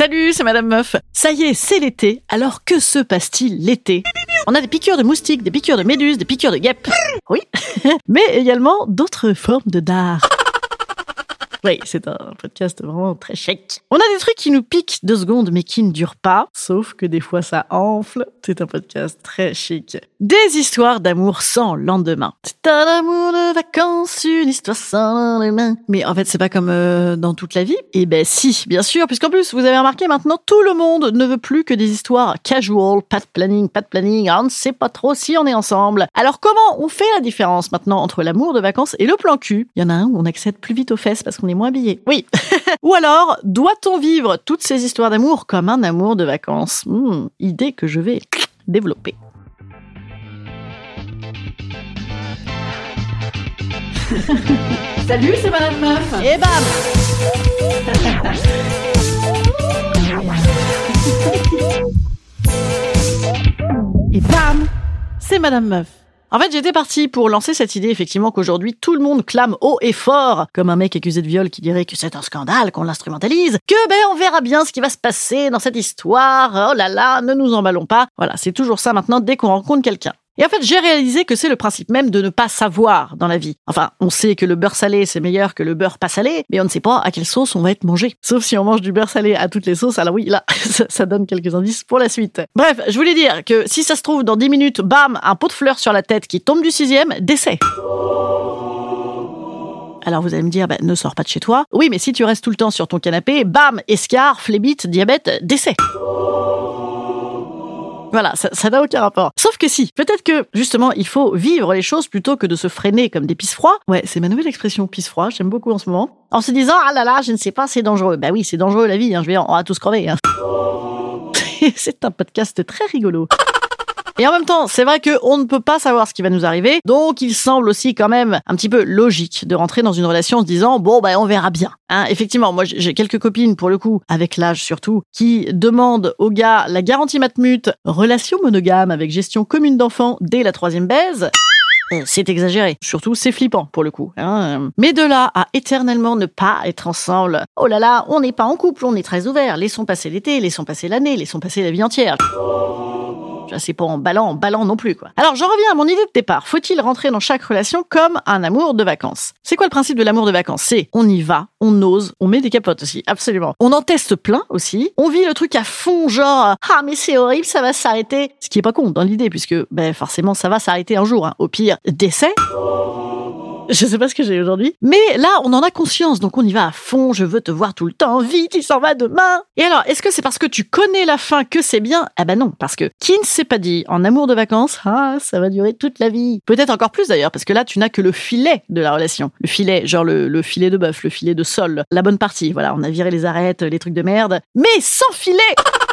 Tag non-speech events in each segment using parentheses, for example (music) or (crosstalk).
Salut, c'est Madame Meuf. Ça y est, c'est l'été. Alors que se passe-t-il l'été? On a des piqûres de moustiques, des piqûres de méduses, des piqûres de guêpes. Oui, (laughs) mais également d'autres formes de dard. Oui, c'est un podcast vraiment très chic. On a des trucs qui nous piquent deux secondes mais qui ne durent pas, sauf que des fois ça enfle. C'est un podcast très chic. Des histoires d'amour sans lendemain. C'est un amour de vacances, une histoire sans lendemain. Mais en fait, c'est pas comme euh, dans toute la vie. Eh ben si, bien sûr, puisqu'en plus, vous avez remarqué maintenant, tout le monde ne veut plus que des histoires casual, pas de planning, pas de planning, on ne sait pas trop si on est ensemble. Alors comment on fait la différence maintenant entre l'amour de vacances et le plan cul? Il y en a un où on accède plus vite aux fesses parce qu'on est moins habillé. Oui. (laughs) Ou alors, doit-on vivre toutes ces histoires d'amour comme un amour de vacances? Hmm, Idée que je vais développer. (laughs) Salut, c'est Madame Meuf. Et bam (laughs) Et bam C'est Madame Meuf. En fait, j'étais partie pour lancer cette idée, effectivement, qu'aujourd'hui, tout le monde clame haut et fort, comme un mec accusé de viol qui dirait que c'est un scandale, qu'on l'instrumentalise, que ben, on verra bien ce qui va se passer dans cette histoire, oh là là, ne nous emballons pas. Voilà, c'est toujours ça maintenant dès qu'on rencontre quelqu'un. Et en fait, j'ai réalisé que c'est le principe même de ne pas savoir dans la vie. Enfin, on sait que le beurre salé, c'est meilleur que le beurre pas salé, mais on ne sait pas à quelle sauce on va être mangé. Sauf si on mange du beurre salé à toutes les sauces, alors oui, là, (laughs) ça, donne quelques indices pour la suite. Bref, je voulais dire que si ça se trouve, dans 10 minutes, bam, un pot de fleurs sur la tête qui tombe du sixième, décès. Alors vous allez me dire, bah, ne sors pas de chez toi. Oui, mais si tu restes tout le temps sur ton canapé, bam, escar, phlébite, diabète, décès. Voilà, ça n'a aucun rapport. Sauf que si, peut-être que justement, il faut vivre les choses plutôt que de se freiner comme des pisse-froids. Ouais, c'est ma nouvelle expression, pisse-froid, j'aime beaucoup en ce moment. En se disant, ah là là, je ne sais pas, c'est dangereux. Bah oui, c'est dangereux la vie, hein, je vais, on va tous crever. Hein. (laughs) c'est un podcast très rigolo. Et en même temps, c'est vrai qu'on ne peut pas savoir ce qui va nous arriver, donc il semble aussi quand même un petit peu logique de rentrer dans une relation en se disant bon ben on verra bien. Hein, effectivement, moi j'ai quelques copines pour le coup, avec l'âge surtout, qui demandent au gars la garantie matmut, relation monogame avec gestion commune d'enfants dès la troisième baise. Euh, C'est exagéré. Surtout, c'est flippant pour le coup. hein. Mais de là à éternellement ne pas être ensemble. Oh là là, on n'est pas en couple, on est très ouvert. Laissons passer l'été, laissons passer l'année, laissons passer la vie entière. C'est pas en ballant, en ballant non plus, quoi. Alors, j'en reviens à mon idée de départ. Faut-il rentrer dans chaque relation comme un amour de vacances? C'est quoi le principe de l'amour de vacances? C'est on y va, on ose, on met des capotes aussi, absolument. On en teste plein aussi. On vit le truc à fond, genre ah mais c'est horrible, ça va s'arrêter. Ce qui est pas con dans l'idée, puisque ben forcément ça va s'arrêter un jour. hein. Au pire, décès. (laughs) Je sais pas ce que j'ai aujourd'hui. Mais là, on en a conscience, donc on y va à fond. Je veux te voir tout le temps. Vite, il s'en va demain. Et alors, est-ce que c'est parce que tu connais la fin que c'est bien? Ah ben non, parce que qui ne s'est pas dit en amour de vacances, ah, ça va durer toute la vie. Peut-être encore plus d'ailleurs, parce que là, tu n'as que le filet de la relation. Le filet, genre le, le filet de bœuf, le filet de sol, la bonne partie. Voilà, on a viré les arêtes, les trucs de merde. Mais sans filet (laughs)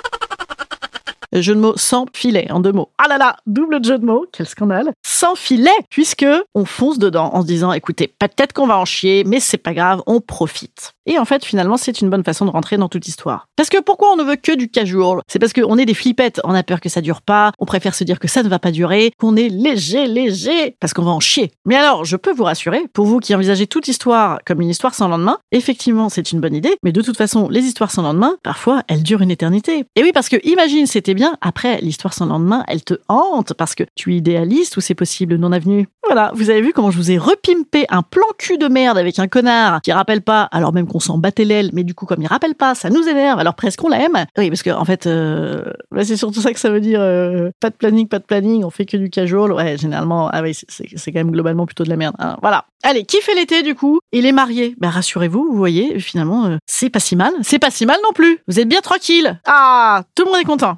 Jeu de mots sans filet, en deux mots. Ah là là, double jeu de mots, quel scandale. Sans filet, puisque on fonce dedans en se disant, écoutez, peut-être qu'on va en chier, mais c'est pas grave, on profite. Et en fait, finalement, c'est une bonne façon de rentrer dans toute histoire. Parce que pourquoi on ne veut que du casual? C'est parce qu'on est des flippettes, on a peur que ça dure pas, on préfère se dire que ça ne va pas durer, qu'on est léger, léger, parce qu'on va en chier. Mais alors, je peux vous rassurer, pour vous qui envisagez toute histoire comme une histoire sans lendemain, effectivement, c'est une bonne idée, mais de toute façon, les histoires sans lendemain, parfois, elles durent une éternité. Et oui, parce que imagine, c'était bien après, l'histoire sans lendemain, elle te hante parce que tu idéalises tous ces possibles non-avenus. Voilà, vous avez vu comment je vous ai repimpé un plan cul de merde avec un connard qui rappelle pas, alors même qu'on s'en battait l'aile, mais du coup, comme il rappelle pas, ça nous énerve, alors presque on l'aime. Oui, parce que, en fait, euh, bah, c'est surtout ça que ça veut dire, euh, pas de planning, pas de planning, on fait que du casual. Ouais, généralement, ah c'est- quand même globalement plutôt de la merde. hein. Voilà. Allez, qui fait l'été du coup Il est marié. Ben rassurez-vous, vous voyez, finalement, euh, c'est pas si mal. C'est pas si mal non plus. Vous êtes bien tranquille. Ah, tout le monde est content.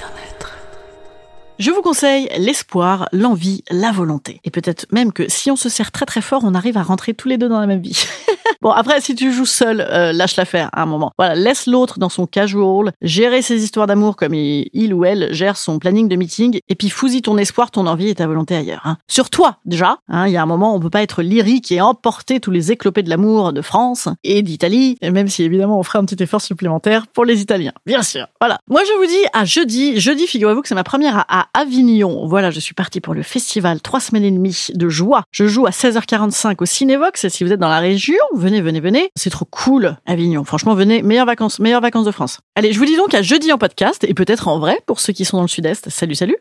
Je vous conseille l'espoir, l'envie, la volonté. Et peut-être même que si on se serre très très fort, on arrive à rentrer tous les deux dans la même vie. (laughs) bon, après, si tu joues seul, euh, lâche l'affaire à un moment. Voilà, laisse l'autre dans son casual, gérer ses histoires d'amour comme il, ou elle gère son planning de meeting, et puis fouille ton espoir, ton envie et ta volonté ailleurs. hein. Sur toi, déjà. hein, Il y a un moment, on peut pas être lyrique et emporter tous les éclopés de l'amour de France et d'Italie, même si évidemment on ferait un petit effort supplémentaire pour les Italiens. Bien sûr. Voilà. Moi, je vous dis à jeudi. Jeudi, figurez-vous que c'est ma première à, à Avignon. Voilà, je suis partie pour le festival trois semaines et demie de joie. Je joue à 16h45 au Cinévox. Et si vous êtes dans la région, venez, venez, venez. C'est trop cool, Avignon. Franchement, venez. Meilleures vacances, meilleures vacances de France. Allez, je vous dis donc à jeudi en podcast et peut-être en vrai pour ceux qui sont dans le sud-est. Salut, salut.